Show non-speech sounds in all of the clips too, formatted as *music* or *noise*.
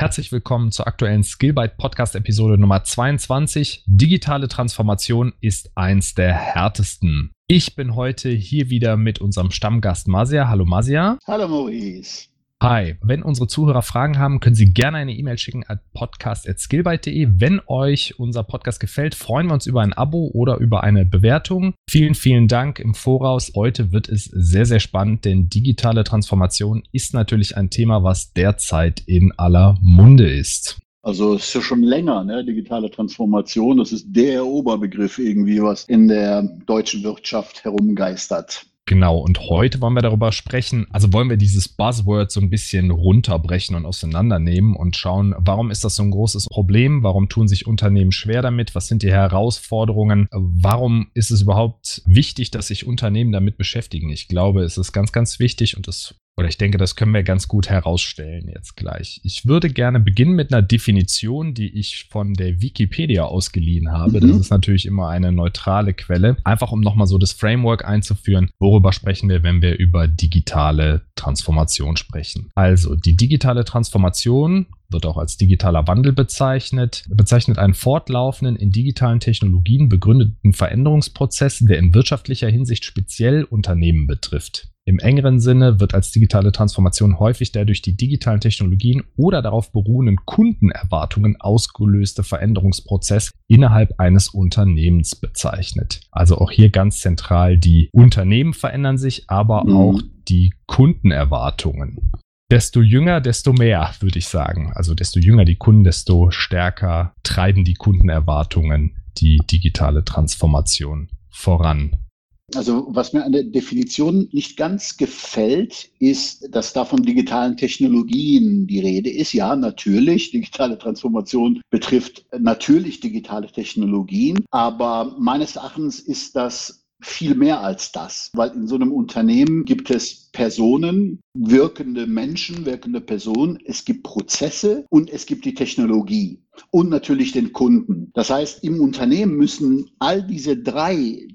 Herzlich willkommen zur aktuellen Skillbyte Podcast Episode Nummer 22. Digitale Transformation ist eins der härtesten. Ich bin heute hier wieder mit unserem Stammgast Masia. Hallo Masia. Hallo Maurice. Hi, wenn unsere Zuhörer Fragen haben, können Sie gerne eine E-Mail schicken at podcast.skillbyte.de. Wenn euch unser Podcast gefällt, freuen wir uns über ein Abo oder über eine Bewertung. Vielen, vielen Dank im Voraus. Heute wird es sehr, sehr spannend, denn digitale Transformation ist natürlich ein Thema, was derzeit in aller Munde ist. Also es ist ja schon länger, ne? digitale Transformation. Das ist der Oberbegriff irgendwie, was in der deutschen Wirtschaft herumgeistert. Genau, und heute wollen wir darüber sprechen, also wollen wir dieses Buzzword so ein bisschen runterbrechen und auseinandernehmen und schauen, warum ist das so ein großes Problem, warum tun sich Unternehmen schwer damit, was sind die Herausforderungen, warum ist es überhaupt wichtig, dass sich Unternehmen damit beschäftigen. Ich glaube, es ist ganz, ganz wichtig und das oder ich denke, das können wir ganz gut herausstellen jetzt gleich. Ich würde gerne beginnen mit einer Definition, die ich von der Wikipedia ausgeliehen habe. Mhm. Das ist natürlich immer eine neutrale Quelle. Einfach um nochmal so das Framework einzuführen. Worüber sprechen wir, wenn wir über digitale Transformation sprechen? Also, die digitale Transformation wird auch als digitaler Wandel bezeichnet, bezeichnet einen fortlaufenden in digitalen Technologien begründeten Veränderungsprozess, der in wirtschaftlicher Hinsicht speziell Unternehmen betrifft. Im engeren Sinne wird als digitale Transformation häufig der durch die digitalen Technologien oder darauf beruhenden Kundenerwartungen ausgelöste Veränderungsprozess innerhalb eines Unternehmens bezeichnet. Also auch hier ganz zentral, die Unternehmen verändern sich, aber mhm. auch die Kundenerwartungen. Desto jünger, desto mehr, würde ich sagen. Also desto jünger die Kunden, desto stärker treiben die Kundenerwartungen die digitale Transformation voran. Also was mir an der Definition nicht ganz gefällt, ist, dass da von digitalen Technologien die Rede ist. Ja, natürlich, digitale Transformation betrifft natürlich digitale Technologien, aber meines Erachtens ist das viel mehr als das, weil in so einem Unternehmen gibt es Personen, wirkende Menschen, wirkende Personen, es gibt Prozesse und es gibt die Technologie und natürlich den Kunden. Das heißt, im Unternehmen müssen all diese drei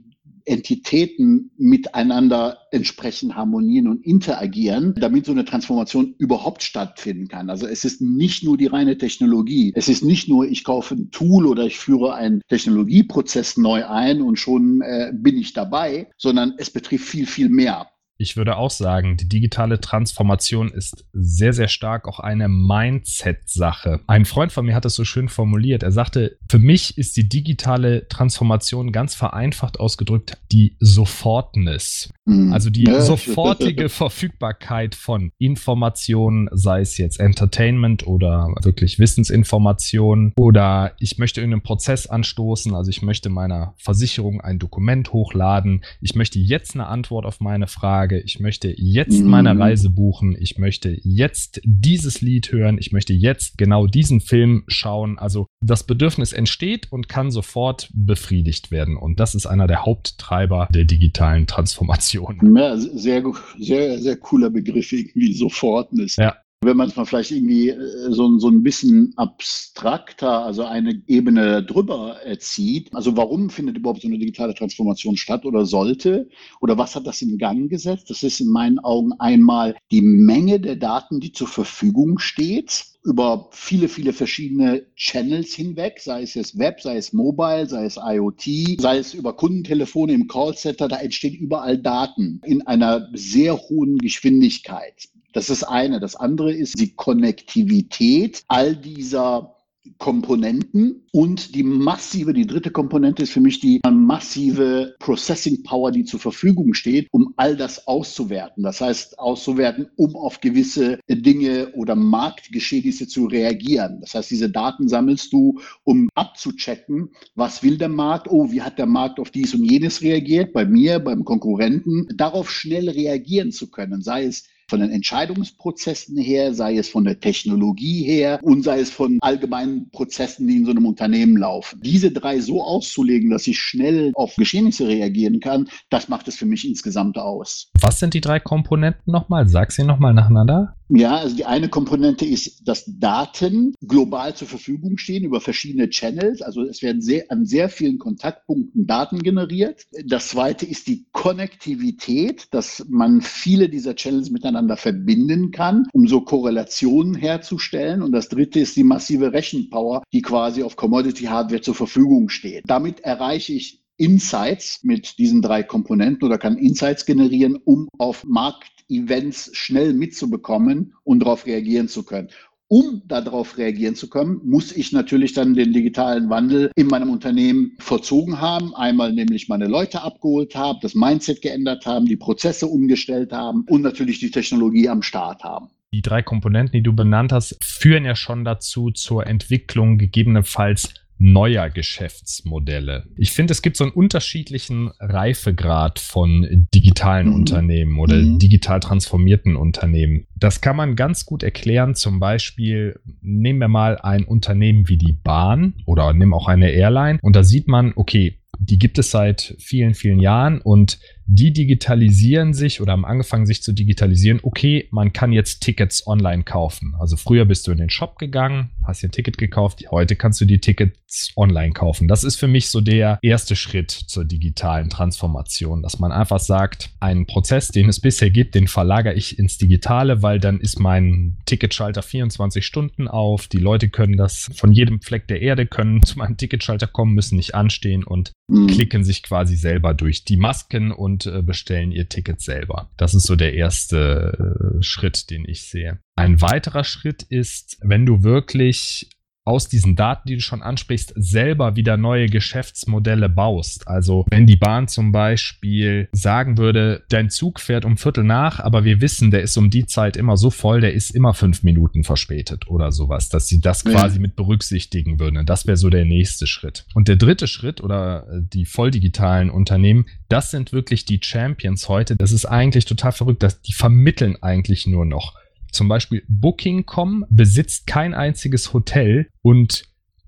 Entitäten miteinander entsprechend harmonieren und interagieren, damit so eine Transformation überhaupt stattfinden kann. Also es ist nicht nur die reine Technologie. Es ist nicht nur, ich kaufe ein Tool oder ich führe einen Technologieprozess neu ein und schon äh, bin ich dabei, sondern es betrifft viel, viel mehr. Ich würde auch sagen, die digitale Transformation ist sehr, sehr stark auch eine Mindset-Sache. Ein Freund von mir hat es so schön formuliert. Er sagte, für mich ist die digitale Transformation ganz vereinfacht ausgedrückt die Sofortness. Mhm. Also die sofortige *laughs* Verfügbarkeit von Informationen, sei es jetzt Entertainment oder wirklich Wissensinformationen oder ich möchte irgendeinen Prozess anstoßen, also ich möchte meiner Versicherung ein Dokument hochladen, ich möchte jetzt eine Antwort auf meine Frage Frage, ich möchte jetzt mhm. meine Reise buchen, ich möchte jetzt dieses Lied hören, ich möchte jetzt genau diesen Film schauen. Also das Bedürfnis entsteht und kann sofort befriedigt werden. Und das ist einer der Haupttreiber der digitalen Transformation. Ja, sehr, sehr, sehr cooler Begriff, irgendwie Sofortnis. Ja. Wenn man es mal vielleicht irgendwie äh, so, so ein bisschen abstrakter, also eine Ebene drüber zieht, also warum findet überhaupt so eine digitale Transformation statt oder sollte? Oder was hat das in Gang gesetzt? Das ist in meinen Augen einmal die Menge der Daten, die zur Verfügung steht über viele, viele verschiedene Channels hinweg, sei es jetzt Web, sei es Mobile, sei es IoT, sei es über Kundentelefone im Callcenter, da entstehen überall Daten in einer sehr hohen Geschwindigkeit. Das ist eine. Das andere ist die Konnektivität all dieser Komponenten und die massive, die dritte Komponente ist für mich die massive Processing Power, die zur Verfügung steht, um all das auszuwerten. Das heißt, auszuwerten, um auf gewisse Dinge oder Marktgeschehnisse zu reagieren. Das heißt, diese Daten sammelst du, um abzuchecken, was will der Markt? Oh, wie hat der Markt auf dies und jenes reagiert? Bei mir, beim Konkurrenten, darauf schnell reagieren zu können, sei es von den Entscheidungsprozessen her, sei es von der Technologie her und sei es von allgemeinen Prozessen, die in so einem Unternehmen laufen. Diese drei so auszulegen, dass ich schnell auf Geschehnisse reagieren kann, das macht es für mich insgesamt aus. Was sind die drei Komponenten nochmal? Sag sie nochmal nacheinander. Ja, also die eine Komponente ist, dass Daten global zur Verfügung stehen über verschiedene Channels. Also es werden sehr, an sehr vielen Kontaktpunkten Daten generiert. Das zweite ist die Konnektivität, dass man viele dieser Channels miteinander verbinden kann, um so Korrelationen herzustellen. Und das dritte ist die massive Rechenpower, die quasi auf Commodity Hardware zur Verfügung steht. Damit erreiche ich Insights mit diesen drei Komponenten oder kann Insights generieren, um auf Marktevents schnell mitzubekommen und darauf reagieren zu können. Um darauf reagieren zu können, muss ich natürlich dann den digitalen Wandel in meinem Unternehmen vollzogen haben. Einmal nämlich meine Leute abgeholt haben, das Mindset geändert haben, die Prozesse umgestellt haben und natürlich die Technologie am Start haben die drei Komponenten, die du benannt hast, führen ja schon dazu zur Entwicklung gegebenenfalls neuer Geschäftsmodelle. Ich finde, es gibt so einen unterschiedlichen Reifegrad von digitalen mhm. Unternehmen oder mhm. digital transformierten Unternehmen. Das kann man ganz gut erklären. Zum Beispiel nehmen wir mal ein Unternehmen wie die Bahn oder nimm auch eine Airline und da sieht man, okay, die gibt es seit vielen, vielen Jahren und die digitalisieren sich oder haben angefangen, sich zu digitalisieren. Okay, man kann jetzt Tickets online kaufen. Also früher bist du in den Shop gegangen, hast dir ein Ticket gekauft. Heute kannst du die Tickets online kaufen. Das ist für mich so der erste Schritt zur digitalen Transformation, dass man einfach sagt, einen Prozess, den es bisher gibt, den verlagere ich ins Digitale, weil dann ist mein Ticketschalter 24 Stunden auf. Die Leute können das von jedem Fleck der Erde können zu meinem Ticketschalter kommen, müssen nicht anstehen und mhm. klicken sich quasi selber durch die Masken und und äh, bestellen ihr Ticket selber. Das ist so der erste äh, Schritt, den ich sehe. Ein weiterer Schritt ist, wenn du wirklich aus diesen Daten, die du schon ansprichst, selber wieder neue Geschäftsmodelle baust. Also wenn die Bahn zum Beispiel sagen würde, dein Zug fährt um Viertel nach, aber wir wissen, der ist um die Zeit immer so voll, der ist immer fünf Minuten verspätet oder sowas, dass sie das quasi mit berücksichtigen würden. Das wäre so der nächste Schritt. Und der dritte Schritt oder äh, die volldigitalen Unternehmen, das sind wirklich die Champions heute. Das ist eigentlich total verrückt, dass die vermitteln eigentlich nur noch. Zum Beispiel Booking.com besitzt kein einziges Hotel und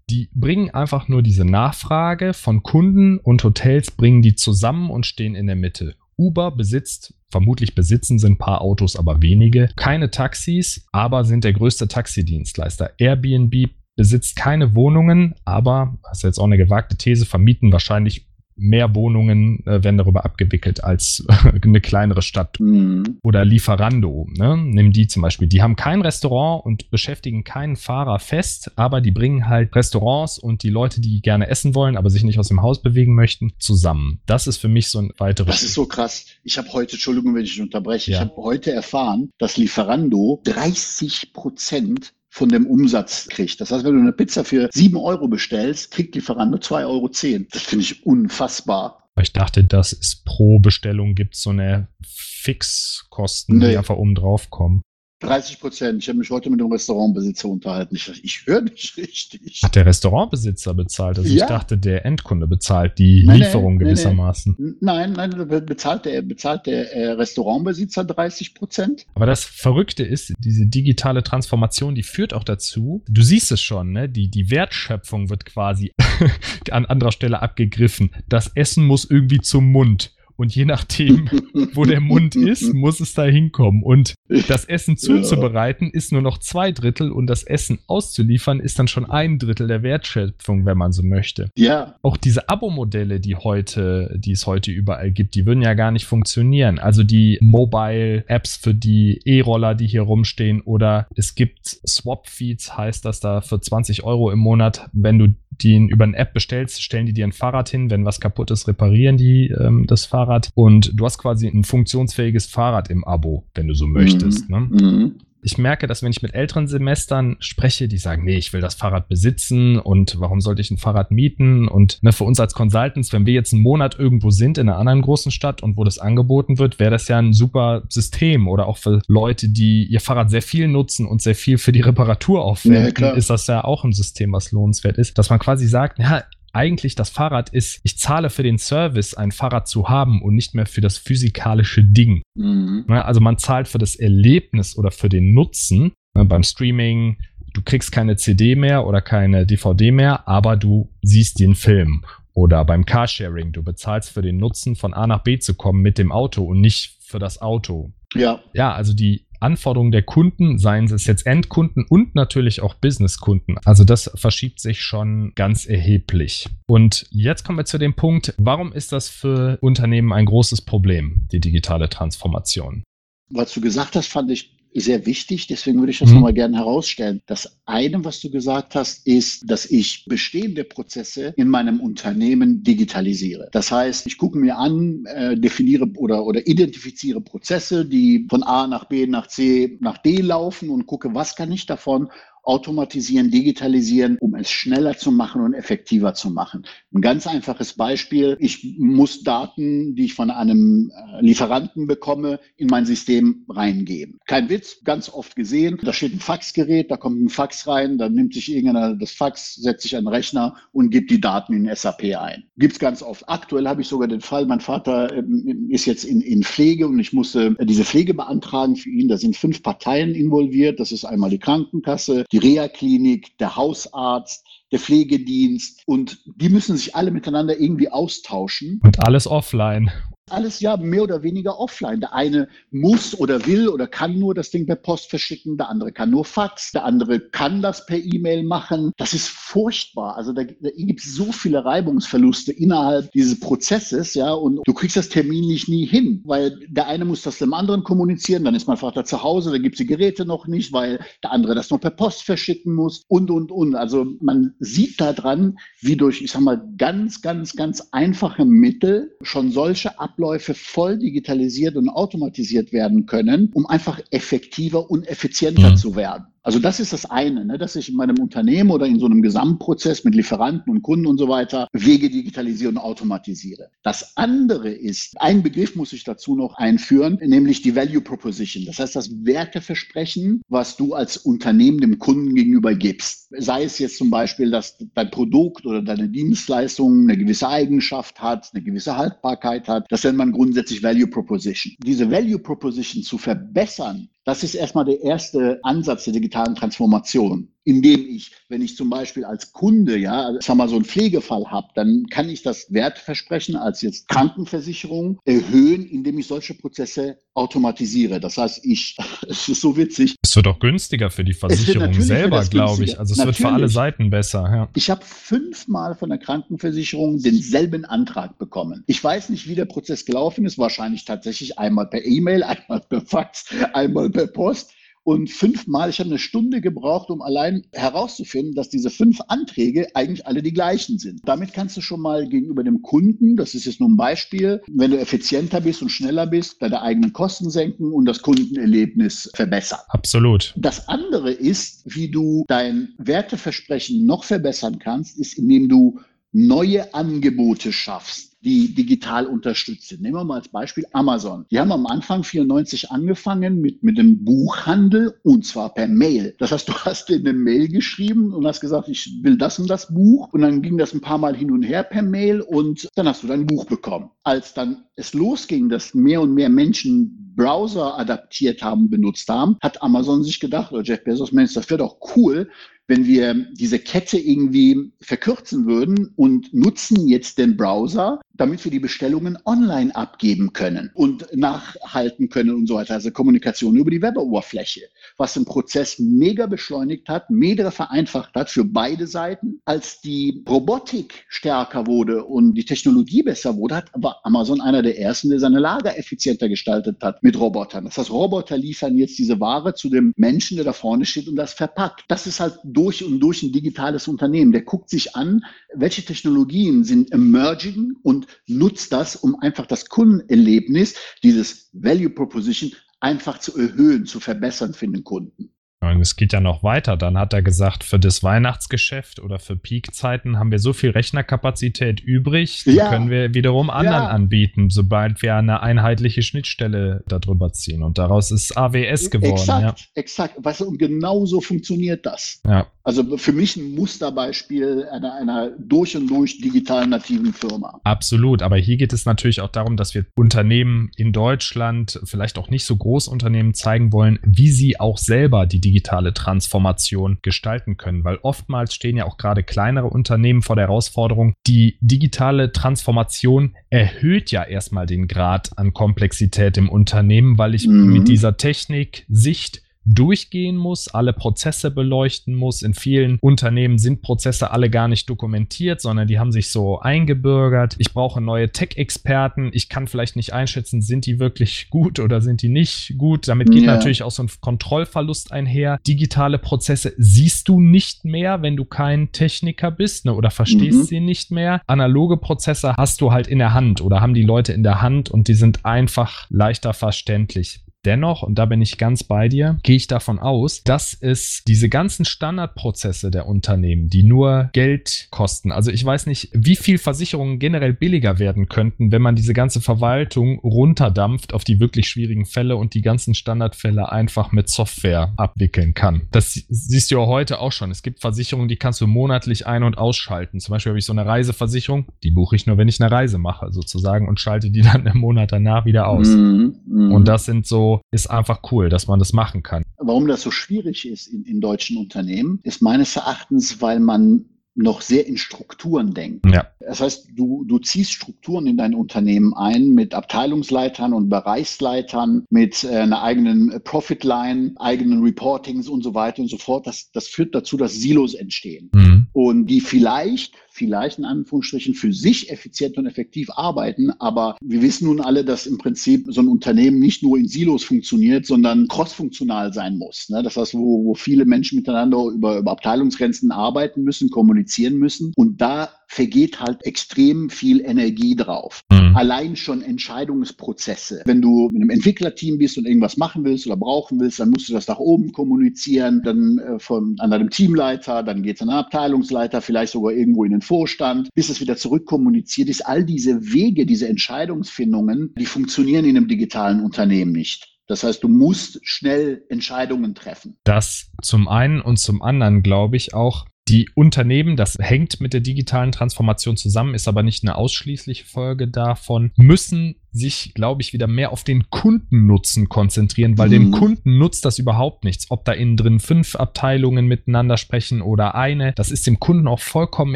die bringen einfach nur diese Nachfrage von Kunden und Hotels, bringen die zusammen und stehen in der Mitte. Uber besitzt, vermutlich besitzen sie ein paar Autos, aber wenige. Keine Taxis, aber sind der größte Taxidienstleister. Airbnb besitzt keine Wohnungen, aber, das ist jetzt auch eine gewagte These, vermieten wahrscheinlich mehr Wohnungen äh, werden darüber abgewickelt als *laughs* eine kleinere Stadt. Mhm. Oder Lieferando, ne? nimm die zum Beispiel. Die haben kein Restaurant und beschäftigen keinen Fahrer fest, aber die bringen halt Restaurants und die Leute, die gerne essen wollen, aber sich nicht aus dem Haus bewegen möchten, zusammen. Das ist für mich so ein weiteres. Das ist so krass. Ich habe heute, Entschuldigung, wenn ich unterbreche, ja. ich habe heute erfahren, dass Lieferando 30 Prozent von dem Umsatz kriegt. Das heißt, wenn du eine Pizza für sieben Euro bestellst, kriegt Lieferant nur zwei Euro. zehn. Das finde ich unfassbar. Ich dachte, das ist pro Bestellung gibt es so eine Fixkosten, nee. die einfach oben drauf kommen. 30 Prozent. Ich habe mich heute mit dem Restaurantbesitzer unterhalten. Ich, ich höre nicht richtig. Hat der Restaurantbesitzer bezahlt? Also ja. ich dachte, der Endkunde bezahlt die nein, Lieferung nein, gewissermaßen. Nein, nein, bezahlt der, bezahlt der äh, Restaurantbesitzer 30 Prozent. Aber das Verrückte ist, diese digitale Transformation, die führt auch dazu, du siehst es schon, ne? die, die Wertschöpfung wird quasi *laughs* an anderer Stelle abgegriffen. Das Essen muss irgendwie zum Mund. Und je nachdem, wo der Mund ist, muss es da hinkommen. Und das Essen zuzubereiten ist nur noch zwei Drittel und das Essen auszuliefern ist dann schon ein Drittel der Wertschöpfung, wenn man so möchte. Ja. Auch diese Abo-Modelle, die heute, die es heute überall gibt, die würden ja gar nicht funktionieren. Also die Mobile-Apps für die E-Roller, die hier rumstehen oder es gibt Swap-Feeds, heißt das da für 20 Euro im Monat, wenn du den über eine App bestellst, stellen die dir ein Fahrrad hin. Wenn was kaputt ist, reparieren die ähm, das Fahrrad. Und du hast quasi ein funktionsfähiges Fahrrad im Abo, wenn du so möchtest. Mhm. Ne? Mhm ich merke, dass wenn ich mit älteren Semestern spreche, die sagen, nee, ich will das Fahrrad besitzen und warum sollte ich ein Fahrrad mieten? Und ne, für uns als Consultants, wenn wir jetzt einen Monat irgendwo sind in einer anderen großen Stadt und wo das angeboten wird, wäre das ja ein super System. Oder auch für Leute, die ihr Fahrrad sehr viel nutzen und sehr viel für die Reparatur aufwenden, ja, ist das ja auch ein System, was lohnenswert ist. Dass man quasi sagt, ja, eigentlich das Fahrrad ist, ich zahle für den Service, ein Fahrrad zu haben und nicht mehr für das physikalische Ding. Mhm. Ne, also man zahlt für das Erlebnis oder für den Nutzen ne, beim Streaming. Du kriegst keine CD mehr oder keine DVD mehr, aber du siehst den Film. Oder beim Carsharing, du bezahlst für den Nutzen von A nach B zu kommen mit dem Auto und nicht für das Auto. Ja. Ja, also die Anforderungen der Kunden, seien es jetzt Endkunden und natürlich auch Businesskunden. Also das verschiebt sich schon ganz erheblich. Und jetzt kommen wir zu dem Punkt, warum ist das für Unternehmen ein großes Problem, die digitale Transformation? Was du gesagt hast, fand ich sehr wichtig. Deswegen würde ich das mhm. nochmal gerne herausstellen. Das eine, was du gesagt hast, ist, dass ich bestehende Prozesse in meinem Unternehmen digitalisiere. Das heißt, ich gucke mir an, äh, definiere oder, oder identifiziere Prozesse, die von A nach B nach C nach D laufen und gucke, was kann ich davon automatisieren, digitalisieren, um es schneller zu machen und effektiver zu machen. Ein ganz einfaches Beispiel. Ich muss Daten, die ich von einem äh, Lieferanten bekomme, in mein System reingeben. Kein Witz, ganz oft gesehen. Da steht ein Faxgerät, da kommt ein Fax rein, dann nimmt sich irgendeiner das Fax, setzt sich an den Rechner und gibt die Daten in SAP ein. Gibt's ganz oft. Aktuell habe ich sogar den Fall, mein Vater ähm, ist jetzt in, in Pflege und ich musste diese Pflege beantragen für ihn. Da sind fünf Parteien involviert. Das ist einmal die Krankenkasse, die Reha-Klinik, der Hausarzt, der Pflegedienst und die müssen sich alle miteinander irgendwie austauschen. Und alles offline alles ja mehr oder weniger offline. Der eine muss oder will oder kann nur das Ding per Post verschicken, der andere kann nur Fax, der andere kann das per E-Mail machen. Das ist furchtbar. Also da, da gibt es so viele Reibungsverluste innerhalb dieses Prozesses, ja, und du kriegst das terminlich nie hin, weil der eine muss das dem anderen kommunizieren, dann ist mein Vater zu Hause, da gibt es die Geräte noch nicht, weil der andere das noch per Post verschicken muss und, und, und. Also man sieht da dran, wie durch, ich sag mal, ganz, ganz, ganz einfache Mittel schon solche Ab Abläufe voll digitalisiert und automatisiert werden können, um einfach effektiver und effizienter mhm. zu werden. Also das ist das eine, ne, dass ich in meinem Unternehmen oder in so einem Gesamtprozess mit Lieferanten und Kunden und so weiter Wege digitalisiere und automatisiere. Das andere ist, ein Begriff muss ich dazu noch einführen, nämlich die Value Proposition. Das heißt, das Werteversprechen, was du als Unternehmen dem Kunden gegenüber gibst. Sei es jetzt zum Beispiel, dass dein Produkt oder deine Dienstleistung eine gewisse Eigenschaft hat, eine gewisse Haltbarkeit hat. Das nennt man grundsätzlich Value Proposition. Diese Value Proposition zu verbessern, das ist erstmal der erste Ansatz der digitalen Transformation, indem ich, wenn ich zum Beispiel als Kunde, ja, sag mal so einen Pflegefall habe, dann kann ich das Wertversprechen als jetzt Krankenversicherung erhöhen, indem ich solche Prozesse automatisiere. Das heißt, ich, *laughs* es ist so witzig. Es wird auch günstiger für die Versicherung selber, glaube ich. Also es natürlich. wird für alle Seiten besser. Ja. Ich habe fünfmal von der Krankenversicherung denselben Antrag bekommen. Ich weiß nicht, wie der Prozess gelaufen ist. Wahrscheinlich tatsächlich einmal per E-Mail, *laughs* einmal per Fax, einmal per Post. Und fünfmal, ich habe eine Stunde gebraucht, um allein herauszufinden, dass diese fünf Anträge eigentlich alle die gleichen sind. Damit kannst du schon mal gegenüber dem Kunden, das ist jetzt nur ein Beispiel, wenn du effizienter bist und schneller bist, deine eigenen Kosten senken und das Kundenerlebnis verbessern. Absolut. Das andere ist, wie du dein Werteversprechen noch verbessern kannst, ist, indem du neue Angebote schaffst die digital unterstützt sind. Nehmen wir mal als Beispiel Amazon. Die haben am Anfang 94 angefangen mit, mit dem Buchhandel und zwar per Mail. Das heißt, du hast dir eine Mail geschrieben und hast gesagt, ich will das und das Buch und dann ging das ein paar Mal hin und her per Mail und dann hast du dein Buch bekommen. Als dann es losging, dass mehr und mehr Menschen Browser adaptiert haben, benutzt haben, hat Amazon sich gedacht, oder Jeff Bezos, Mensch, das wäre doch cool, wenn wir diese Kette irgendwie verkürzen würden und nutzen jetzt den Browser, damit wir die Bestellungen online abgeben können und nachhalten können und so weiter. Also Kommunikation über die Weboberfläche, was den Prozess mega beschleunigt hat, mega vereinfacht hat für beide Seiten. Als die Robotik stärker wurde und die Technologie besser wurde, hat Amazon einer der ersten, der seine Lager effizienter gestaltet hat mit Robotern. Das heißt, Roboter liefern jetzt diese Ware zu dem Menschen, der da vorne steht und das verpackt. Das ist halt durch und durch ein digitales Unternehmen. Der guckt sich an, welche Technologien sind emerging und nutzt das, um einfach das Kundenerlebnis, dieses Value Proposition einfach zu erhöhen, zu verbessern für den Kunden. Und es geht ja noch weiter. Dann hat er gesagt, für das Weihnachtsgeschäft oder für Peakzeiten haben wir so viel Rechnerkapazität übrig, die ja. können wir wiederum anderen ja. anbieten, sobald wir eine einheitliche Schnittstelle darüber ziehen. Und daraus ist AWS geworden. Exakt, ja. exakt. Weißt du, und genau so funktioniert das. Ja. Also für mich ein Musterbeispiel einer, einer durch und durch digital nativen Firma. Absolut, aber hier geht es natürlich auch darum, dass wir Unternehmen in Deutschland, vielleicht auch nicht so Großunternehmen zeigen wollen, wie sie auch selber die digitale Transformation gestalten können, weil oftmals stehen ja auch gerade kleinere Unternehmen vor der Herausforderung, die digitale Transformation erhöht ja erstmal den Grad an Komplexität im Unternehmen, weil ich mhm. mit dieser Technik-Sicht durchgehen muss, alle Prozesse beleuchten muss. In vielen Unternehmen sind Prozesse alle gar nicht dokumentiert, sondern die haben sich so eingebürgert. Ich brauche neue Tech-Experten. Ich kann vielleicht nicht einschätzen, sind die wirklich gut oder sind die nicht gut. Damit geht ja. natürlich auch so ein Kontrollverlust einher. Digitale Prozesse siehst du nicht mehr, wenn du kein Techniker bist ne, oder verstehst mhm. sie nicht mehr. Analoge Prozesse hast du halt in der Hand oder haben die Leute in der Hand und die sind einfach leichter verständlich. Dennoch, und da bin ich ganz bei dir, gehe ich davon aus, dass es diese ganzen Standardprozesse der Unternehmen, die nur Geld kosten, also ich weiß nicht, wie viel Versicherungen generell billiger werden könnten, wenn man diese ganze Verwaltung runterdampft auf die wirklich schwierigen Fälle und die ganzen Standardfälle einfach mit Software abwickeln kann. Das siehst du ja heute auch schon. Es gibt Versicherungen, die kannst du monatlich ein- und ausschalten. Zum Beispiel habe ich so eine Reiseversicherung, die buche ich nur, wenn ich eine Reise mache, sozusagen, und schalte die *laughs* dann im Monat danach wieder aus. Mhm, mh. Und das sind so ist einfach cool, dass man das machen kann. Warum das so schwierig ist in, in deutschen Unternehmen, ist meines Erachtens, weil man noch sehr in Strukturen denkt. Ja. Das heißt, du, du ziehst Strukturen in dein Unternehmen ein mit Abteilungsleitern und Bereichsleitern, mit äh, einer eigenen Profitline, eigenen Reportings und so weiter und so fort. Das, das führt dazu, dass Silos entstehen mhm. und die vielleicht vielleicht in Anführungsstrichen für sich effizient und effektiv arbeiten. Aber wir wissen nun alle, dass im Prinzip so ein Unternehmen nicht nur in Silos funktioniert, sondern crossfunktional sein muss. Ne? Das heißt, wo, wo viele Menschen miteinander über, über Abteilungsgrenzen arbeiten müssen, kommunizieren müssen. Und da vergeht halt extrem viel Energie drauf. Mhm. Allein schon Entscheidungsprozesse. Wenn du mit einem Entwicklerteam bist und irgendwas machen willst oder brauchen willst, dann musst du das nach oben kommunizieren, dann äh, von, an deinem Teamleiter, dann geht es an den Abteilungsleiter, vielleicht sogar irgendwo in den Vorstand, bis es wieder zurückkommuniziert ist. All diese Wege, diese Entscheidungsfindungen, die funktionieren in einem digitalen Unternehmen nicht. Das heißt, du musst schnell Entscheidungen treffen. Das zum einen und zum anderen glaube ich auch, die Unternehmen, das hängt mit der digitalen Transformation zusammen, ist aber nicht eine ausschließliche Folge davon, müssen sich, glaube ich, wieder mehr auf den Kundennutzen konzentrieren, weil mhm. dem Kunden nutzt das überhaupt nichts. Ob da innen drin fünf Abteilungen miteinander sprechen oder eine, das ist dem Kunden auch vollkommen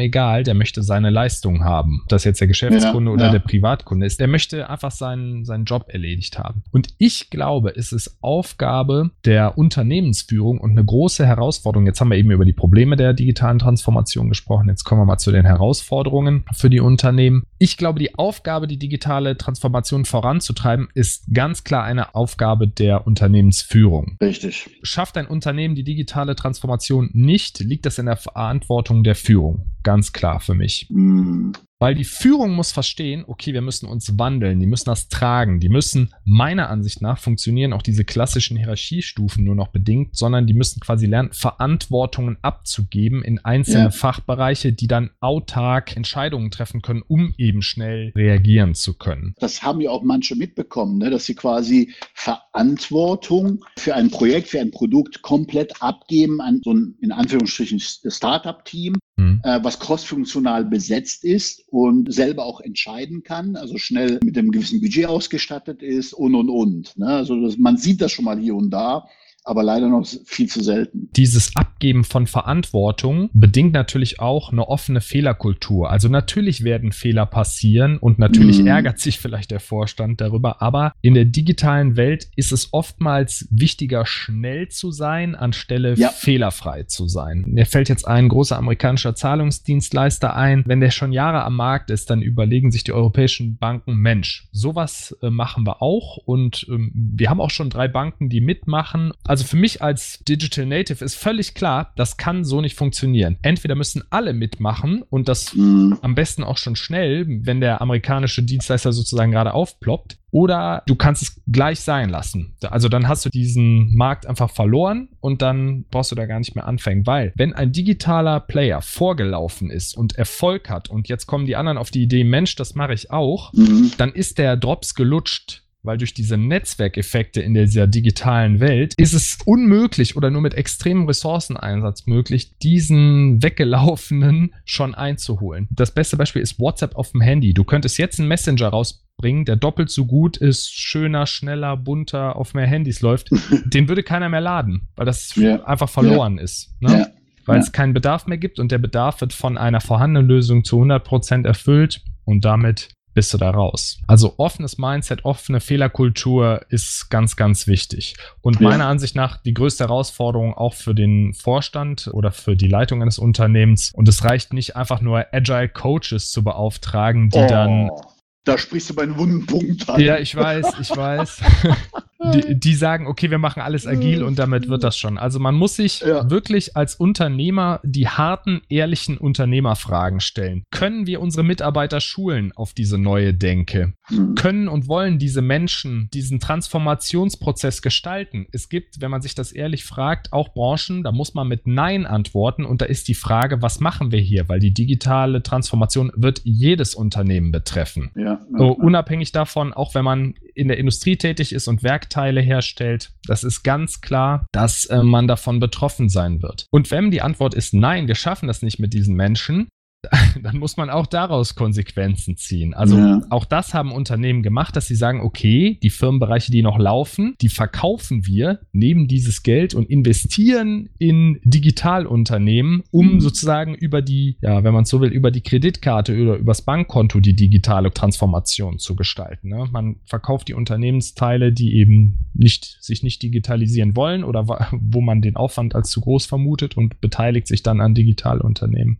egal. Der möchte seine Leistung haben. Ob das jetzt der Geschäftskunde ja, oder ja. der Privatkunde ist, der möchte einfach seinen, seinen Job erledigt haben. Und ich glaube, es ist Aufgabe der Unternehmensführung und eine große Herausforderung. Jetzt haben wir eben über die Probleme der digitalen Transformation gesprochen. Jetzt kommen wir mal zu den Herausforderungen für die Unternehmen. Ich glaube, die Aufgabe, die digitale Transformation voranzutreiben, ist ganz klar eine Aufgabe der Unternehmensführung. Richtig. Schafft ein Unternehmen die digitale Transformation nicht, liegt das in der Verantwortung der Führung. Ganz klar für mich. Mm. Weil die Führung muss verstehen, okay, wir müssen uns wandeln, die müssen das tragen, die müssen meiner Ansicht nach funktionieren auch diese klassischen Hierarchiestufen nur noch bedingt, sondern die müssen quasi lernen, Verantwortungen abzugeben in einzelne ja. Fachbereiche, die dann autark Entscheidungen treffen können, um eben schnell reagieren zu können. Das haben ja auch manche mitbekommen, ne, dass sie quasi Verantwortung für ein Projekt, für ein Produkt komplett abgeben an so ein in Anführungsstrichen Startup-Team mhm. äh, was crossfunktional besetzt ist und selber auch entscheiden kann, also schnell mit einem gewissen Budget ausgestattet ist und und und. Ne? Also das, man sieht das schon mal hier und da aber leider noch viel zu selten. Dieses Abgeben von Verantwortung bedingt natürlich auch eine offene Fehlerkultur. Also natürlich werden Fehler passieren und natürlich mm. ärgert sich vielleicht der Vorstand darüber, aber in der digitalen Welt ist es oftmals wichtiger, schnell zu sein, anstelle ja. fehlerfrei zu sein. Mir fällt jetzt ein großer amerikanischer Zahlungsdienstleister ein. Wenn der schon Jahre am Markt ist, dann überlegen sich die europäischen Banken, Mensch, sowas äh, machen wir auch und ähm, wir haben auch schon drei Banken, die mitmachen. Also für mich als Digital Native ist völlig klar, das kann so nicht funktionieren. Entweder müssen alle mitmachen und das mhm. am besten auch schon schnell, wenn der amerikanische Dienstleister sozusagen gerade aufploppt, oder du kannst es gleich sein lassen. Also dann hast du diesen Markt einfach verloren und dann brauchst du da gar nicht mehr anfangen, weil wenn ein digitaler Player vorgelaufen ist und Erfolg hat und jetzt kommen die anderen auf die Idee, Mensch, das mache ich auch, mhm. dann ist der Drops gelutscht weil durch diese Netzwerkeffekte in dieser digitalen Welt ist es unmöglich oder nur mit extremem Ressourceneinsatz möglich, diesen weggelaufenen schon einzuholen. Das beste Beispiel ist WhatsApp auf dem Handy. Du könntest jetzt einen Messenger rausbringen, der doppelt so gut ist, schöner, schneller, bunter, auf mehr Handys läuft. *laughs* Den würde keiner mehr laden, weil das ja. einfach verloren ja. ist. Ne? Ja. Weil es keinen Bedarf mehr gibt und der Bedarf wird von einer vorhandenen Lösung zu 100% erfüllt und damit bist du da raus. Also offenes Mindset, offene Fehlerkultur ist ganz, ganz wichtig. Und ja. meiner Ansicht nach die größte Herausforderung auch für den Vorstand oder für die Leitung eines Unternehmens. Und es reicht nicht einfach nur Agile Coaches zu beauftragen, die oh. dann da sprichst du meinen wunden Punkt an. Ja, ich weiß, ich weiß. *laughs* die, die, sagen, okay, wir machen alles agil und damit wird das schon. Also man muss sich ja. wirklich als Unternehmer die harten, ehrlichen Unternehmerfragen stellen. Können wir unsere Mitarbeiter schulen auf diese neue Denke? Mhm. Können und wollen diese Menschen diesen Transformationsprozess gestalten? Es gibt, wenn man sich das ehrlich fragt, auch Branchen, da muss man mit Nein antworten und da ist die Frage, was machen wir hier? Weil die digitale Transformation wird jedes Unternehmen betreffen. Ja, so, unabhängig davon, auch wenn man in der Industrie tätig ist und Werkteile herstellt, das ist ganz klar, dass äh, man davon betroffen sein wird. Und wenn die Antwort ist nein, wir schaffen das nicht mit diesen Menschen, *laughs* dann muss man auch daraus Konsequenzen ziehen. Also ja. auch das haben Unternehmen gemacht, dass sie sagen, okay, die Firmenbereiche, die noch laufen, die verkaufen wir, nehmen dieses Geld und investieren in Digitalunternehmen, um mhm. sozusagen über die, ja, wenn man so will, über die Kreditkarte oder übers Bankkonto die digitale Transformation zu gestalten. Ne? Man verkauft die Unternehmensteile, die eben nicht, sich nicht digitalisieren wollen oder wo man den Aufwand als zu groß vermutet und beteiligt sich dann an Digitalunternehmen.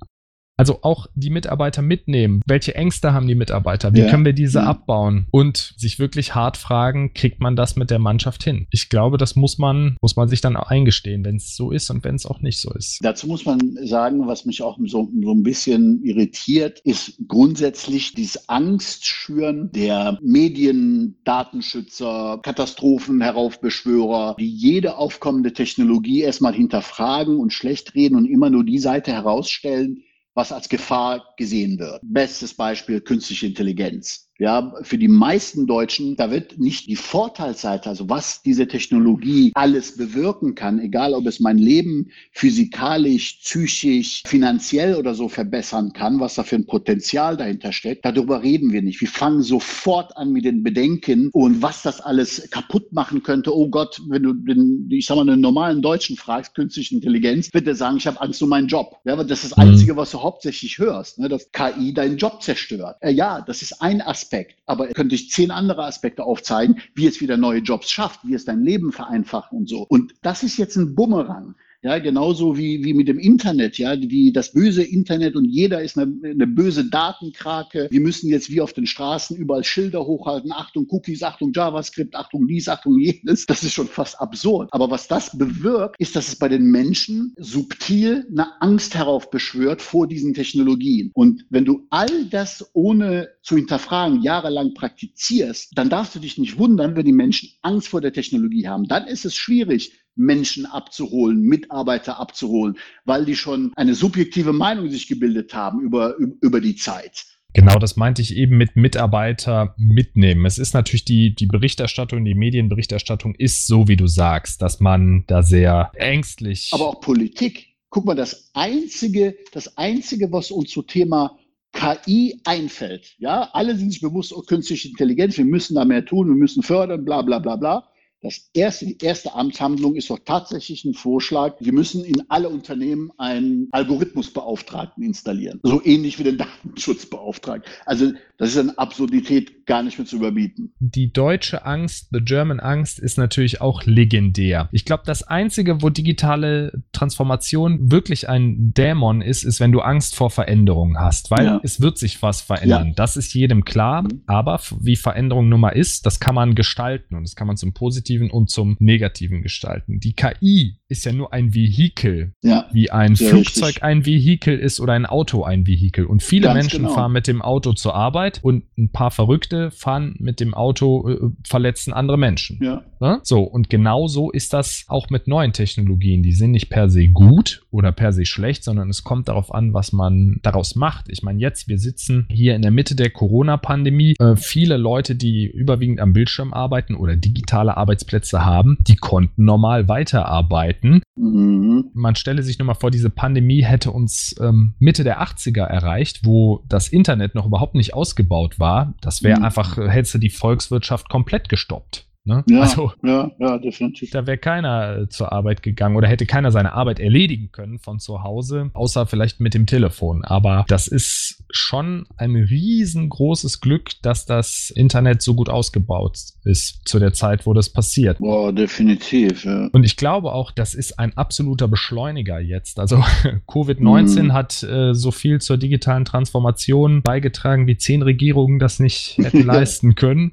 Also auch die Mitarbeiter mitnehmen. Welche Ängste haben die Mitarbeiter? Wie ja. können wir diese ja. abbauen? Und sich wirklich hart fragen, kriegt man das mit der Mannschaft hin? Ich glaube, das muss man, muss man sich dann auch eingestehen, wenn es so ist und wenn es auch nicht so ist. Dazu muss man sagen, was mich auch so, so ein bisschen irritiert, ist grundsätzlich dieses Angstschüren der Medien, Datenschützer, Katastrophen, Heraufbeschwörer, die jede aufkommende Technologie erstmal hinterfragen und schlecht reden und immer nur die Seite herausstellen, was als Gefahr gesehen wird. Bestes Beispiel künstliche Intelligenz. Ja, für die meisten Deutschen, da wird nicht die Vorteilsseite, also was diese Technologie alles bewirken kann, egal ob es mein Leben physikalisch, psychisch, finanziell oder so verbessern kann, was da für ein Potenzial dahinter steckt, darüber reden wir nicht. Wir fangen sofort an mit den Bedenken und was das alles kaputt machen könnte. Oh Gott, wenn du den, ich sag mal, einen normalen Deutschen fragst, künstliche Intelligenz, wird er sagen, ich habe Angst um meinen Job. Ja, aber das ist das mhm. Einzige, was du hauptsächlich hörst, ne, dass KI deinen Job zerstört. Äh, ja, das ist ein Aspekt Aspekt. Aber er könnte ich zehn andere Aspekte aufzeigen, wie es wieder neue Jobs schafft, wie es dein Leben vereinfacht und so. Und das ist jetzt ein Bumerang. Ja, genauso wie, wie mit dem Internet, ja, wie das böse Internet und jeder ist eine, eine böse Datenkrake. Wir müssen jetzt wie auf den Straßen überall Schilder hochhalten. Achtung Cookies, Achtung JavaScript, Achtung dies, Achtung jenes. Das ist schon fast absurd. Aber was das bewirkt, ist, dass es bei den Menschen subtil eine Angst heraufbeschwört vor diesen Technologien. Und wenn du all das ohne zu hinterfragen jahrelang praktizierst, dann darfst du dich nicht wundern, wenn die Menschen Angst vor der Technologie haben. Dann ist es schwierig, Menschen abzuholen, Mitarbeiter abzuholen, weil die schon eine subjektive Meinung sich gebildet haben über, über die Zeit. Genau, das meinte ich eben mit Mitarbeiter mitnehmen. Es ist natürlich die, die Berichterstattung, die Medienberichterstattung ist so, wie du sagst, dass man da sehr ängstlich. Aber auch Politik. Guck mal, das einzige, das einzige, was uns zu Thema KI einfällt, ja, alle sind sich bewusst, oh, künstliche Intelligenz, wir müssen da mehr tun, wir müssen fördern, bla, bla, bla, bla. Das erste, die erste Amtshandlung ist doch tatsächlich ein Vorschlag. Wir müssen in alle Unternehmen einen Algorithmusbeauftragten installieren. So ähnlich wie den *laughs* Datenschutzbeauftragten. Also, das ist eine Absurdität gar nicht mehr zu überbieten. Die deutsche Angst, the German Angst, ist natürlich auch legendär. Ich glaube, das einzige, wo digitale Transformation wirklich ein Dämon ist, ist, wenn du Angst vor Veränderungen hast, weil ja. es wird sich was verändern. Ja. Das ist jedem klar. Mhm. Aber wie Veränderung nun mal ist, das kann man gestalten und das kann man zum Positiven Positiven und zum Negativen gestalten. Die KI ist ja nur ein Vehikel, ja, wie ein Flugzeug richtig. ein Vehikel ist oder ein Auto ein Vehikel. Und viele Ganz Menschen genau. fahren mit dem Auto zur Arbeit und ein paar Verrückte fahren mit dem Auto, äh, verletzen andere Menschen. Ja. Ne? So, und genauso ist das auch mit neuen Technologien. Die sind nicht per se gut oder per se schlecht, sondern es kommt darauf an, was man daraus macht. Ich meine, jetzt, wir sitzen hier in der Mitte der Corona-Pandemie. Äh, viele Leute, die überwiegend am Bildschirm arbeiten oder digitale Arbeitsplätze haben, die konnten normal weiterarbeiten. Mhm. Man stelle sich nur mal vor, diese Pandemie hätte uns ähm, Mitte der 80er erreicht, wo das Internet noch überhaupt nicht ausgebaut war. Das wäre mhm. einfach, hätte die Volkswirtschaft komplett gestoppt. Ne? Ja, also, ja, ja, definitiv. Da wäre keiner äh, zur Arbeit gegangen oder hätte keiner seine Arbeit erledigen können von zu Hause, außer vielleicht mit dem Telefon. Aber das ist schon ein riesengroßes Glück, dass das Internet so gut ausgebaut ist zu der Zeit, wo das passiert. Boah, definitiv. Ja. Und ich glaube auch, das ist ein absoluter Beschleuniger jetzt. Also *laughs* Covid-19 mhm. hat äh, so viel zur digitalen Transformation beigetragen, wie zehn Regierungen das nicht *laughs* hätten leisten können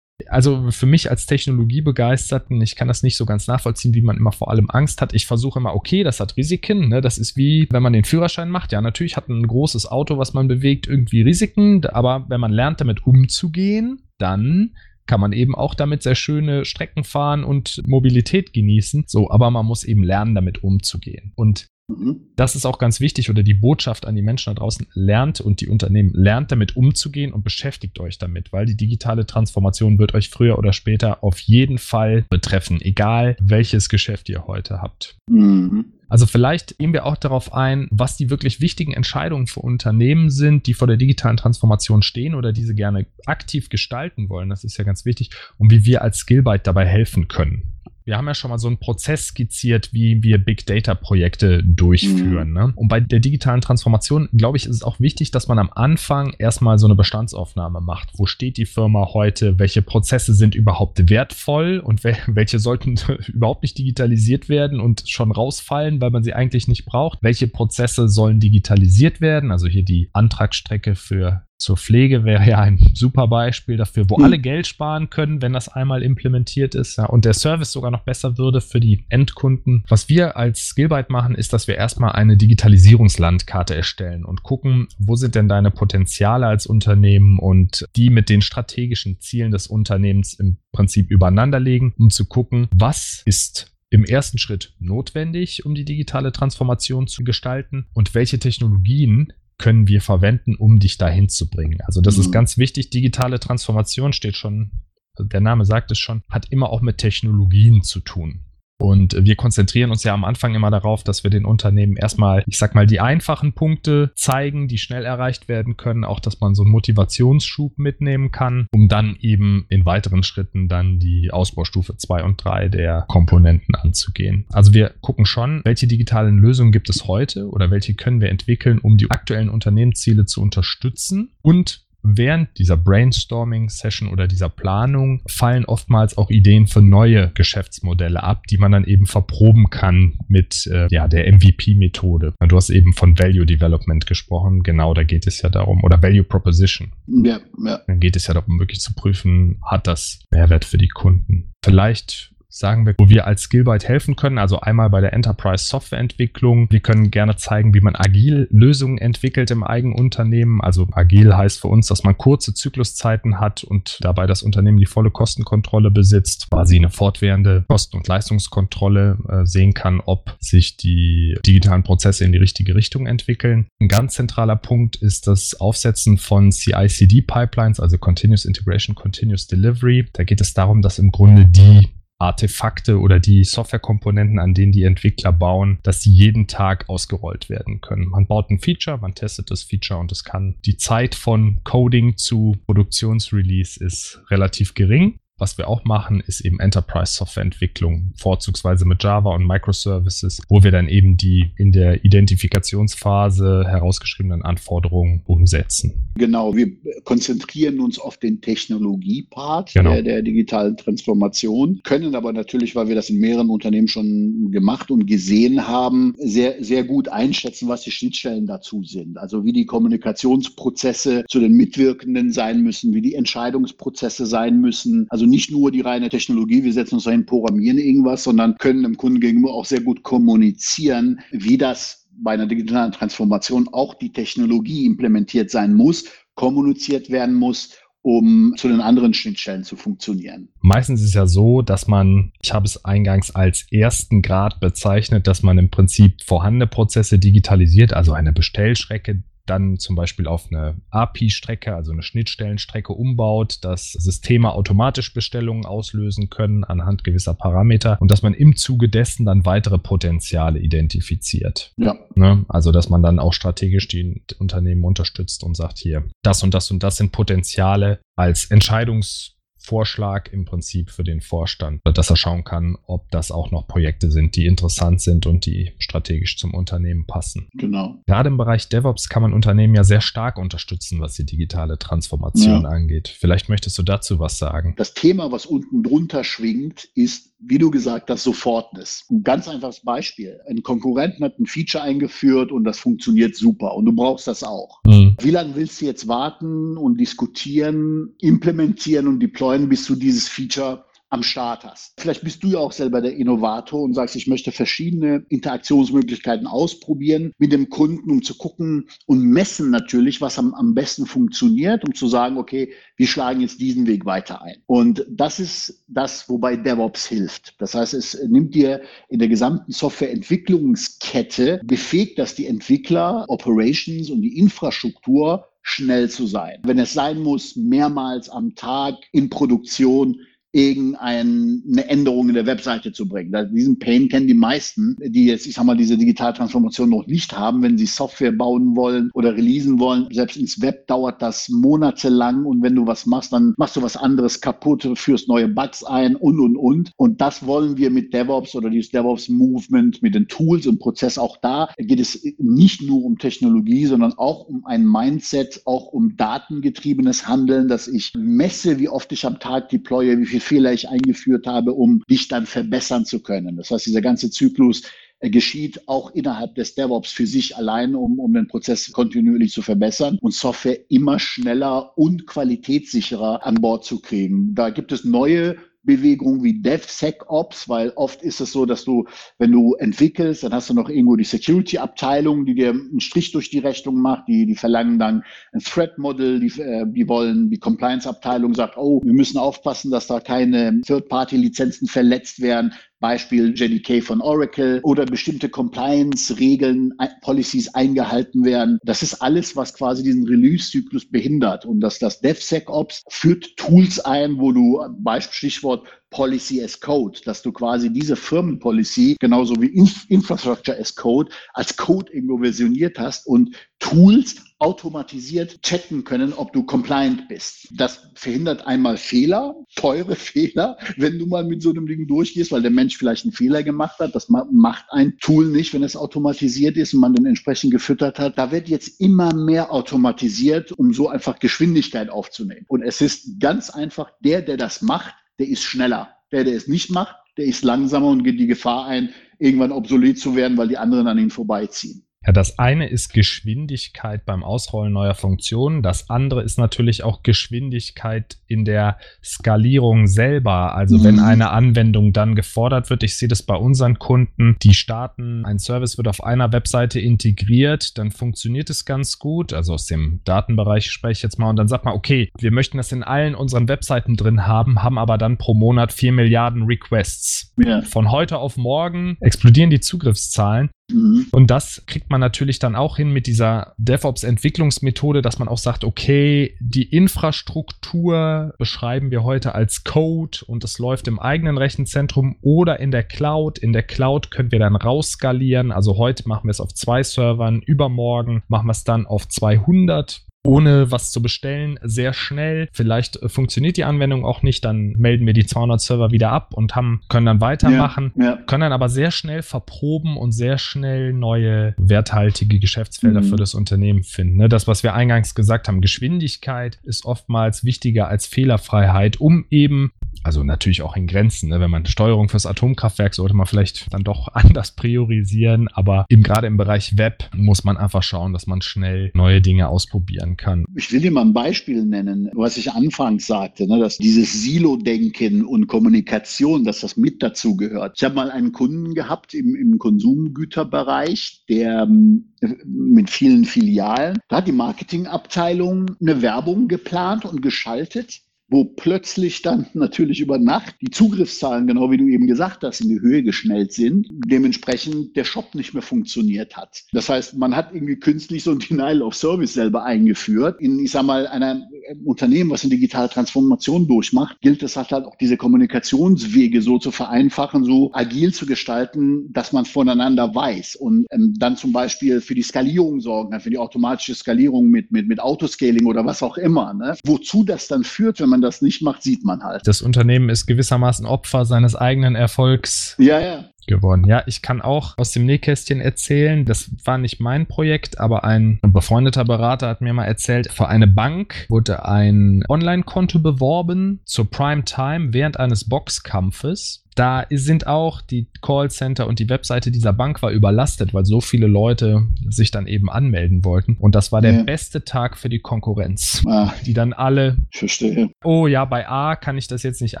also für mich als Technologiebegeisterten, ich kann das nicht so ganz nachvollziehen, wie man immer vor allem Angst hat. Ich versuche immer, okay, das hat Risiken. Ne? Das ist wie, wenn man den Führerschein macht. Ja, natürlich hat ein großes Auto, was man bewegt, irgendwie Risiken. Aber wenn man lernt, damit umzugehen, dann kann man eben auch damit sehr schöne Strecken fahren und Mobilität genießen. So, aber man muss eben lernen, damit umzugehen. Und Mhm. Das ist auch ganz wichtig oder die Botschaft an die Menschen da draußen. Lernt und die Unternehmen lernt damit umzugehen und beschäftigt euch damit, weil die digitale Transformation wird euch früher oder später auf jeden Fall betreffen, egal welches Geschäft ihr heute habt. Mhm. Also vielleicht gehen wir auch darauf ein, was die wirklich wichtigen Entscheidungen für Unternehmen sind, die vor der digitalen Transformation stehen oder diese gerne aktiv gestalten wollen. Das ist ja ganz wichtig und wie wir als Skillbyte dabei helfen können. Wir haben ja schon mal so einen Prozess skizziert, wie wir Big Data Projekte durchführen. Mhm. Ne? Und bei der digitalen Transformation, glaube ich, ist es auch wichtig, dass man am Anfang erstmal so eine Bestandsaufnahme macht. Wo steht die Firma heute? Welche Prozesse sind überhaupt wertvoll und *laughs* welche sollten *laughs* überhaupt nicht digitalisiert werden und schon rausfallen, weil man sie eigentlich nicht braucht? Welche Prozesse sollen digitalisiert werden? Also hier die Antragsstrecke für zur Pflege wäre ja ein super Beispiel dafür, wo mhm. alle Geld sparen können, wenn das einmal implementiert ist ja, und der Service sogar noch besser würde für die Endkunden. Was wir als Skillbyte machen, ist, dass wir erstmal eine Digitalisierungslandkarte erstellen und gucken, wo sind denn deine Potenziale als Unternehmen und die mit den strategischen Zielen des Unternehmens im Prinzip übereinander legen, um zu gucken, was ist im ersten Schritt notwendig, um die digitale Transformation zu gestalten und welche Technologien können wir verwenden, um dich dahin zu bringen. Also das mhm. ist ganz wichtig. Digitale Transformation steht schon, der Name sagt es schon, hat immer auch mit Technologien zu tun. Und wir konzentrieren uns ja am Anfang immer darauf, dass wir den Unternehmen erstmal, ich sag mal, die einfachen Punkte zeigen, die schnell erreicht werden können, auch dass man so einen Motivationsschub mitnehmen kann, um dann eben in weiteren Schritten dann die Ausbaustufe 2 und 3 der Komponenten anzugehen. Also wir gucken schon, welche digitalen Lösungen gibt es heute oder welche können wir entwickeln, um die aktuellen Unternehmensziele zu unterstützen und während dieser Brainstorming-Session oder dieser Planung fallen oftmals auch Ideen für neue Geschäftsmodelle ab, die man dann eben verproben kann mit äh, ja, der MVP-Methode. Du hast eben von Value Development gesprochen. Genau, da geht es ja darum. Oder Value Proposition. Ja, ja. Dann geht es ja darum, wirklich zu prüfen, hat das Mehrwert für die Kunden. Vielleicht sagen wir, wo wir als Skillbyte helfen können. Also einmal bei der Enterprise Softwareentwicklung. Wir können gerne zeigen, wie man agil Lösungen entwickelt im eigenen Unternehmen. Also agil heißt für uns, dass man kurze Zykluszeiten hat und dabei das Unternehmen die volle Kostenkontrolle besitzt, quasi eine fortwährende Kosten- und Leistungskontrolle äh, sehen kann, ob sich die digitalen Prozesse in die richtige Richtung entwickeln. Ein ganz zentraler Punkt ist das Aufsetzen von CI/CD-Pipelines, also Continuous Integration, Continuous Delivery. Da geht es darum, dass im Grunde die Artefakte oder die Softwarekomponenten, an denen die Entwickler bauen, dass die jeden Tag ausgerollt werden können. Man baut ein Feature, man testet das Feature und es kann die Zeit von Coding zu Produktionsrelease ist relativ gering. Was wir auch machen, ist eben Enterprise-Softwareentwicklung, vorzugsweise mit Java und Microservices, wo wir dann eben die in der Identifikationsphase herausgeschriebenen Anforderungen umsetzen. Genau, wir konzentrieren uns auf den Technologie-Part genau. der, der digitalen Transformation, können aber natürlich, weil wir das in mehreren Unternehmen schon gemacht und gesehen haben, sehr, sehr gut einschätzen, was die Schnittstellen dazu sind. Also wie die Kommunikationsprozesse zu den Mitwirkenden sein müssen, wie die Entscheidungsprozesse sein müssen. Also nicht nur die reine Technologie, wir setzen uns dahin, programmieren irgendwas, sondern können dem Kunden gegenüber auch sehr gut kommunizieren, wie das bei einer digitalen Transformation auch die Technologie implementiert sein muss, kommuniziert werden muss um zu den anderen Schnittstellen zu funktionieren. Meistens ist es ja so, dass man, ich habe es eingangs als ersten Grad bezeichnet, dass man im Prinzip vorhandene Prozesse digitalisiert, also eine Bestellstrecke dann zum Beispiel auf eine API-Strecke, also eine Schnittstellenstrecke umbaut, dass Systeme automatisch Bestellungen auslösen können anhand gewisser Parameter und dass man im Zuge dessen dann weitere Potenziale identifiziert. Ja. Ne? Also, dass man dann auch strategisch die Unternehmen unterstützt und sagt, hier, das und das und das sind Potenziale als Entscheidungs Vorschlag im Prinzip für den Vorstand, dass er schauen kann, ob das auch noch Projekte sind, die interessant sind und die strategisch zum Unternehmen passen. Genau. Gerade im Bereich DevOps kann man Unternehmen ja sehr stark unterstützen, was die digitale Transformation ja. angeht. Vielleicht möchtest du dazu was sagen. Das Thema, was unten drunter schwingt, ist wie du gesagt hast, Sofortness. Ein ganz einfaches Beispiel. Ein Konkurrent hat ein Feature eingeführt und das funktioniert super und du brauchst das auch. Mhm. Wie lange willst du jetzt warten und diskutieren, implementieren und deployen, bis du dieses Feature am Start hast. Vielleicht bist du ja auch selber der Innovator und sagst, ich möchte verschiedene Interaktionsmöglichkeiten ausprobieren mit dem Kunden, um zu gucken und messen natürlich, was am, am besten funktioniert, um zu sagen, okay, wir schlagen jetzt diesen Weg weiter ein. Und das ist das, wobei DevOps hilft. Das heißt, es nimmt dir in der gesamten Softwareentwicklungskette, befähigt das die Entwickler, Operations und die Infrastruktur schnell zu sein. Wenn es sein muss, mehrmals am Tag in Produktion irgendeine Änderung in der Webseite zu bringen. Diesen Pain kennen die meisten, die jetzt, ich sag mal, diese Digitaltransformation noch nicht haben, wenn sie Software bauen wollen oder releasen wollen. Selbst ins Web dauert das monatelang und wenn du was machst, dann machst du was anderes kaputt, führst neue Bugs ein und, und, und. Und das wollen wir mit DevOps oder dieses DevOps-Movement, mit den Tools und Prozess. Auch da geht es nicht nur um Technologie, sondern auch um ein Mindset, auch um datengetriebenes Handeln, dass ich messe, wie oft ich am Tag deploye, wie viel Fehler ich eingeführt habe, um dich dann verbessern zu können. Das heißt, dieser ganze Zyklus äh, geschieht auch innerhalb des DevOps für sich allein, um, um den Prozess kontinuierlich zu verbessern und Software immer schneller und qualitätssicherer an Bord zu kriegen. Da gibt es neue Bewegung wie DevSecOps, weil oft ist es so, dass du, wenn du entwickelst, dann hast du noch irgendwo die Security-Abteilung, die dir einen Strich durch die Rechnung macht, die, die verlangen dann ein Threat-Model, die, äh, die wollen, die Compliance-Abteilung sagt, oh, wir müssen aufpassen, dass da keine Third-Party-Lizenzen verletzt werden. Beispiel JDK von Oracle oder bestimmte Compliance-Regeln, Policies eingehalten werden. Das ist alles, was quasi diesen Release-Zyklus behindert. Und dass das DevSecOps führt Tools ein, wo du, Beispiel, Stichwort Policy as Code, dass du quasi diese Firmenpolicy genauso wie Infrastructure as Code als Code irgendwo versioniert hast und Tools automatisiert checken können, ob du compliant bist. Das verhindert einmal Fehler, teure *laughs* Fehler, wenn du mal mit so einem Ding durchgehst, weil der Mensch vielleicht einen Fehler gemacht hat. Das macht ein Tool nicht, wenn es automatisiert ist und man den entsprechend gefüttert hat. Da wird jetzt immer mehr automatisiert, um so einfach Geschwindigkeit aufzunehmen. Und es ist ganz einfach, der, der das macht, der ist schneller. Der, der es nicht macht, der ist langsamer und geht die Gefahr ein, irgendwann obsolet zu werden, weil die anderen an ihn vorbeiziehen. Ja, das eine ist Geschwindigkeit beim Ausrollen neuer Funktionen. Das andere ist natürlich auch Geschwindigkeit in der Skalierung selber. Also mhm. wenn eine Anwendung dann gefordert wird, ich sehe das bei unseren Kunden, die starten, ein Service wird auf einer Webseite integriert, dann funktioniert es ganz gut. Also aus dem Datenbereich spreche ich jetzt mal und dann sagt man, okay, wir möchten das in allen unseren Webseiten drin haben, haben aber dann pro Monat vier Milliarden Requests. Ja. Von heute auf morgen explodieren die Zugriffszahlen. Mhm. Und das kriegt man natürlich dann auch hin mit dieser DevOps-Entwicklungsmethode, dass man auch sagt, okay, die Infrastruktur beschreiben wir heute als Code und es läuft im eigenen Rechenzentrum oder in der Cloud. In der Cloud können wir dann rausskalieren. Also heute machen wir es auf zwei Servern, übermorgen machen wir es dann auf 200 ohne was zu bestellen, sehr schnell. Vielleicht äh, funktioniert die Anwendung auch nicht, dann melden wir die 200 Server wieder ab und haben, können dann weitermachen, ja, ja. können dann aber sehr schnell verproben und sehr schnell neue werthaltige Geschäftsfelder mhm. für das Unternehmen finden. Ne? Das, was wir eingangs gesagt haben, Geschwindigkeit ist oftmals wichtiger als Fehlerfreiheit, um eben Also natürlich auch in Grenzen. Ne? Wenn man Steuerung fürs Atomkraftwerk sollte man vielleicht dann doch *laughs* anders priorisieren. Aber eben gerade im Bereich Web muss man einfach schauen, dass man schnell neue Dinge ausprobieren kann. Ich will dir mal ein Beispiel nennen, was ich anfangs sagte, ne? dass dieses Silo-Denken und Kommunikation, dass das mit dazu gehört. Ich habe mal einen Kunden gehabt im, im Konsumgüterbereich, der ähm, mit vielen Filialen, da hat die Marketingabteilung eine Werbung geplant und geschaltet wo plötzlich dann natürlich über Nacht die Zugriffszahlen, genau wie du eben gesagt hast, in die Höhe geschnellt sind, dementsprechend der Shop nicht mehr funktioniert hat. Das heißt, man hat irgendwie künstlich so ein Denial of Service selber eingeführt. In, ich sag mal, einem Unternehmen, was eine digitale Transformation durchmacht, gilt es halt, halt auch diese Kommunikationswege so zu vereinfachen, so agil zu gestalten, dass man voneinander weiß und ähm, dann zum Beispiel für die Skalierung sorgen, für die automatische Skalierung mit, mit, mit Autoscaling oder was auch immer. Ne? Wozu das dann führt, wenn man das nicht macht, sieht man halt. Das Unternehmen ist gewissermaßen Opfer seines eigenen Erfolgs. Ja, ja geworden. Ja, ich kann auch aus dem Nähkästchen erzählen, das war nicht mein Projekt, aber ein befreundeter Berater hat mir mal erzählt, für eine Bank wurde ein Online-Konto beworben zur Prime Time während eines Boxkampfes da sind auch die Callcenter und die Webseite dieser Bank war überlastet, weil so viele Leute sich dann eben anmelden wollten. Und das war der ja. beste Tag für die Konkurrenz. Ah, die dann alle. Ich verstehe. Oh ja, bei A kann ich das jetzt nicht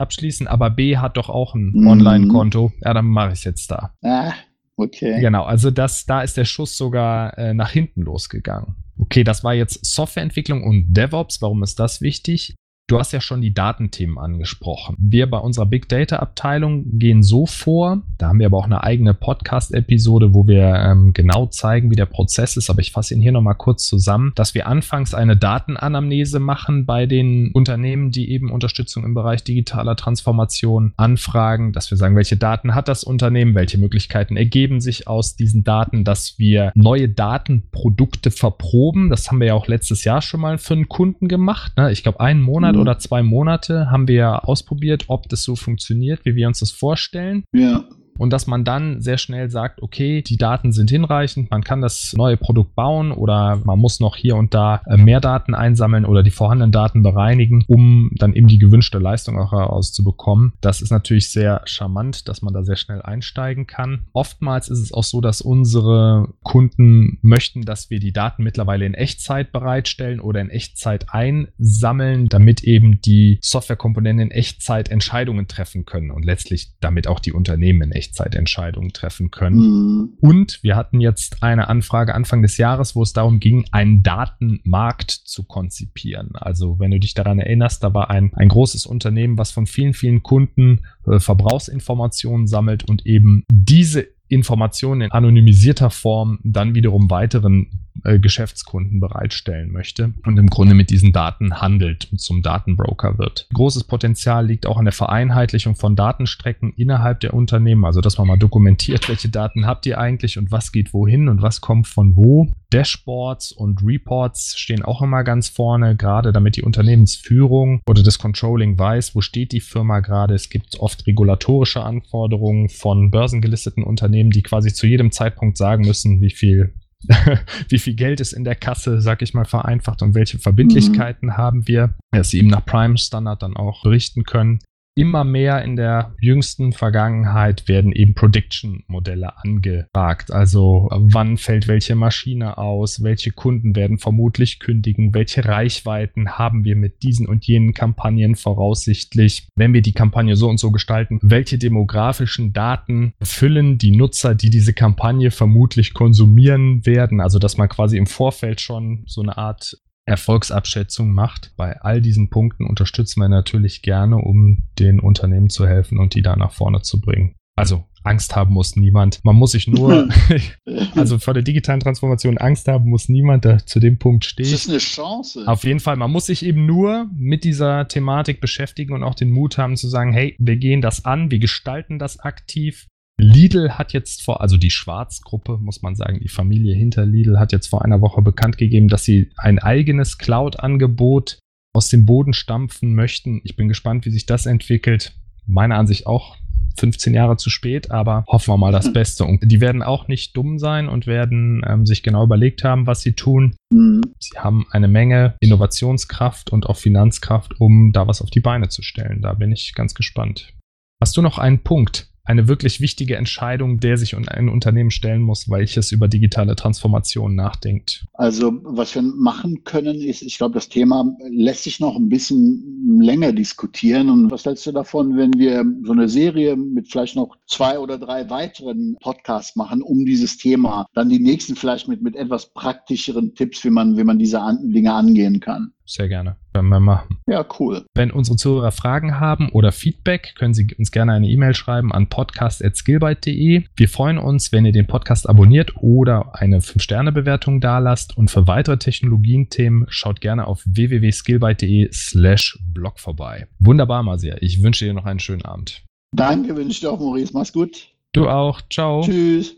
abschließen, aber B hat doch auch ein mhm. Online-Konto. Ja, dann mache ich es jetzt da. Ah, okay. Genau, also das, da ist der Schuss sogar äh, nach hinten losgegangen. Okay, das war jetzt Softwareentwicklung und DevOps. Warum ist das wichtig? Du hast ja schon die Datenthemen angesprochen. Wir bei unserer Big Data Abteilung gehen so vor, da haben wir aber auch eine eigene Podcast-Episode, wo wir ähm, genau zeigen, wie der Prozess ist, aber ich fasse ihn hier nochmal kurz zusammen, dass wir anfangs eine Datenanamnese machen bei den Unternehmen, die eben Unterstützung im Bereich digitaler Transformation anfragen, dass wir sagen, welche Daten hat das Unternehmen, welche Möglichkeiten ergeben sich aus diesen Daten, dass wir neue Datenprodukte verproben. Das haben wir ja auch letztes Jahr schon mal für einen Kunden gemacht. Ne? Ich glaube, einen Monat oder zwei Monate haben wir ausprobiert, ob das so funktioniert, wie wir uns das vorstellen. Ja und dass man dann sehr schnell sagt, okay, die Daten sind hinreichend, man kann das neue Produkt bauen oder man muss noch hier und da äh, mehr Daten einsammeln oder die vorhandenen Daten bereinigen, um dann eben die gewünschte Leistung auch herauszubekommen. Das ist natürlich sehr charmant, dass man da sehr schnell einsteigen kann. Oftmals ist es auch so, dass unsere Kunden möchten, dass wir die Daten mittlerweile in Echtzeit bereitstellen oder in Echtzeit einsammeln, damit eben die Softwarekomponenten in Echtzeit Entscheidungen treffen können und letztlich damit auch die Unternehmen in Echtzeit Echtzeitentscheidungen treffen können. Mhm. Und wir hatten jetzt eine Anfrage Anfang des Jahres, wo es darum ging, einen Datenmarkt zu konzipieren. Also wenn du dich daran erinnerst, da war ein, ein großes Unternehmen, was von vielen, vielen Kunden äh, Verbrauchsinformationen sammelt und eben diese Informationen in anonymisierter Form dann wiederum weiteren äh, Geschäftskunden bereitstellen möchte und im Grunde mit diesen Daten handelt und zum Datenbroker wird. Großes Potenzial liegt auch an der Vereinheitlichung von Datenstrecken innerhalb der Unternehmen, also dass man mal dokumentiert, welche Daten habt ihr eigentlich und was geht wohin und was kommt von wo. Dashboards und Reports stehen auch immer ganz vorne, gerade damit die Unternehmensführung oder das Controlling weiß, wo steht die Firma gerade. Es gibt oft regulatorische Anforderungen von börsengelisteten Unternehmen, die quasi zu jedem Zeitpunkt sagen müssen, wie viel *laughs* wie viel Geld ist in der Kasse, sag ich mal, vereinfacht und welche Verbindlichkeiten mhm. haben wir, dass sie eben nach Prime Standard dann auch berichten können immer mehr in der jüngsten Vergangenheit werden eben Prediction-Modelle angefragt. Also wann fällt welche Maschine aus, welche Kunden werden vermutlich kündigen, welche Reichweiten haben wir mit diesen und jenen Kampagnen voraussichtlich, wenn wir die Kampagne so und so gestalten, welche demografischen Daten füllen die Nutzer, die diese Kampagne vermutlich konsumieren werden. Also dass man quasi im Vorfeld schon so eine Art Erfolgsabschätzung macht. Bei all diesen Punkten unterstützen wir natürlich gerne, um den Unternehmen zu helfen und die da nach vorne zu bringen. Also Angst haben muss niemand. Man muss sich nur, *laughs* *laughs* also vor der digitalen Transformation Angst haben muss niemand, der zu dem Punkt steht. Das ist eine Chance. Auf jeden Fall. Man muss sich eben nur mit dieser Thematik beschäftigen und auch den Mut haben zu sagen, hey, wir gehen das an, wir gestalten das aktiv, Lidl hat jetzt vor, also die Schwarzgruppe, muss man sagen, die Familie hinter Lidl hat jetzt vor einer Woche bekannt gegeben, dass sie ein eigenes Cloud-Angebot aus dem Boden stampfen möchten. Ich bin gespannt, wie sich das entwickelt. Meiner Ansicht auch 15 Jahre zu spät, aber hoffen wir mal das Beste. Und die werden auch nicht dumm sein und werden ähm, sich genau überlegt haben, was sie tun. Mhm. Sie haben eine Menge Innovationskraft und auch Finanzkraft, um da was auf die Beine zu stellen. Da bin ich ganz gespannt. Hast du noch einen Punkt, eine wirklich wichtige Entscheidung, der sich ein Unternehmen stellen muss, weil ich es über digitale Transformation nachdenkt? Also was wir machen können, ist, ich glaube, das Thema lässt sich noch ein bisschen länger diskutieren. Und was hältst du davon, wenn wir so eine Serie mit vielleicht noch zwei oder drei weiteren Podcasts machen, um dieses Thema, dann die nächsten vielleicht mit, mit etwas praktischeren Tipps, wie man, wie man diese Dinge angehen kann? Sehr gerne. Können wir machen. Ja, cool. Wenn unsere Zuhörer Fragen haben oder Feedback, können Sie uns gerne eine E-Mail schreiben an podcast.skillbyte.de. Wir freuen uns, wenn ihr den Podcast abonniert oder eine 5-Sterne-Bewertung dalasst. Und für weitere Technologien-Themen schaut gerne auf www.skillbyte.de slash blog vorbei. Wunderbar, Masia. Ich wünsche dir noch einen schönen Abend. Danke, wünsche ich dir auch, Maurice. Mach's gut. Du auch. Ciao. Tschüss.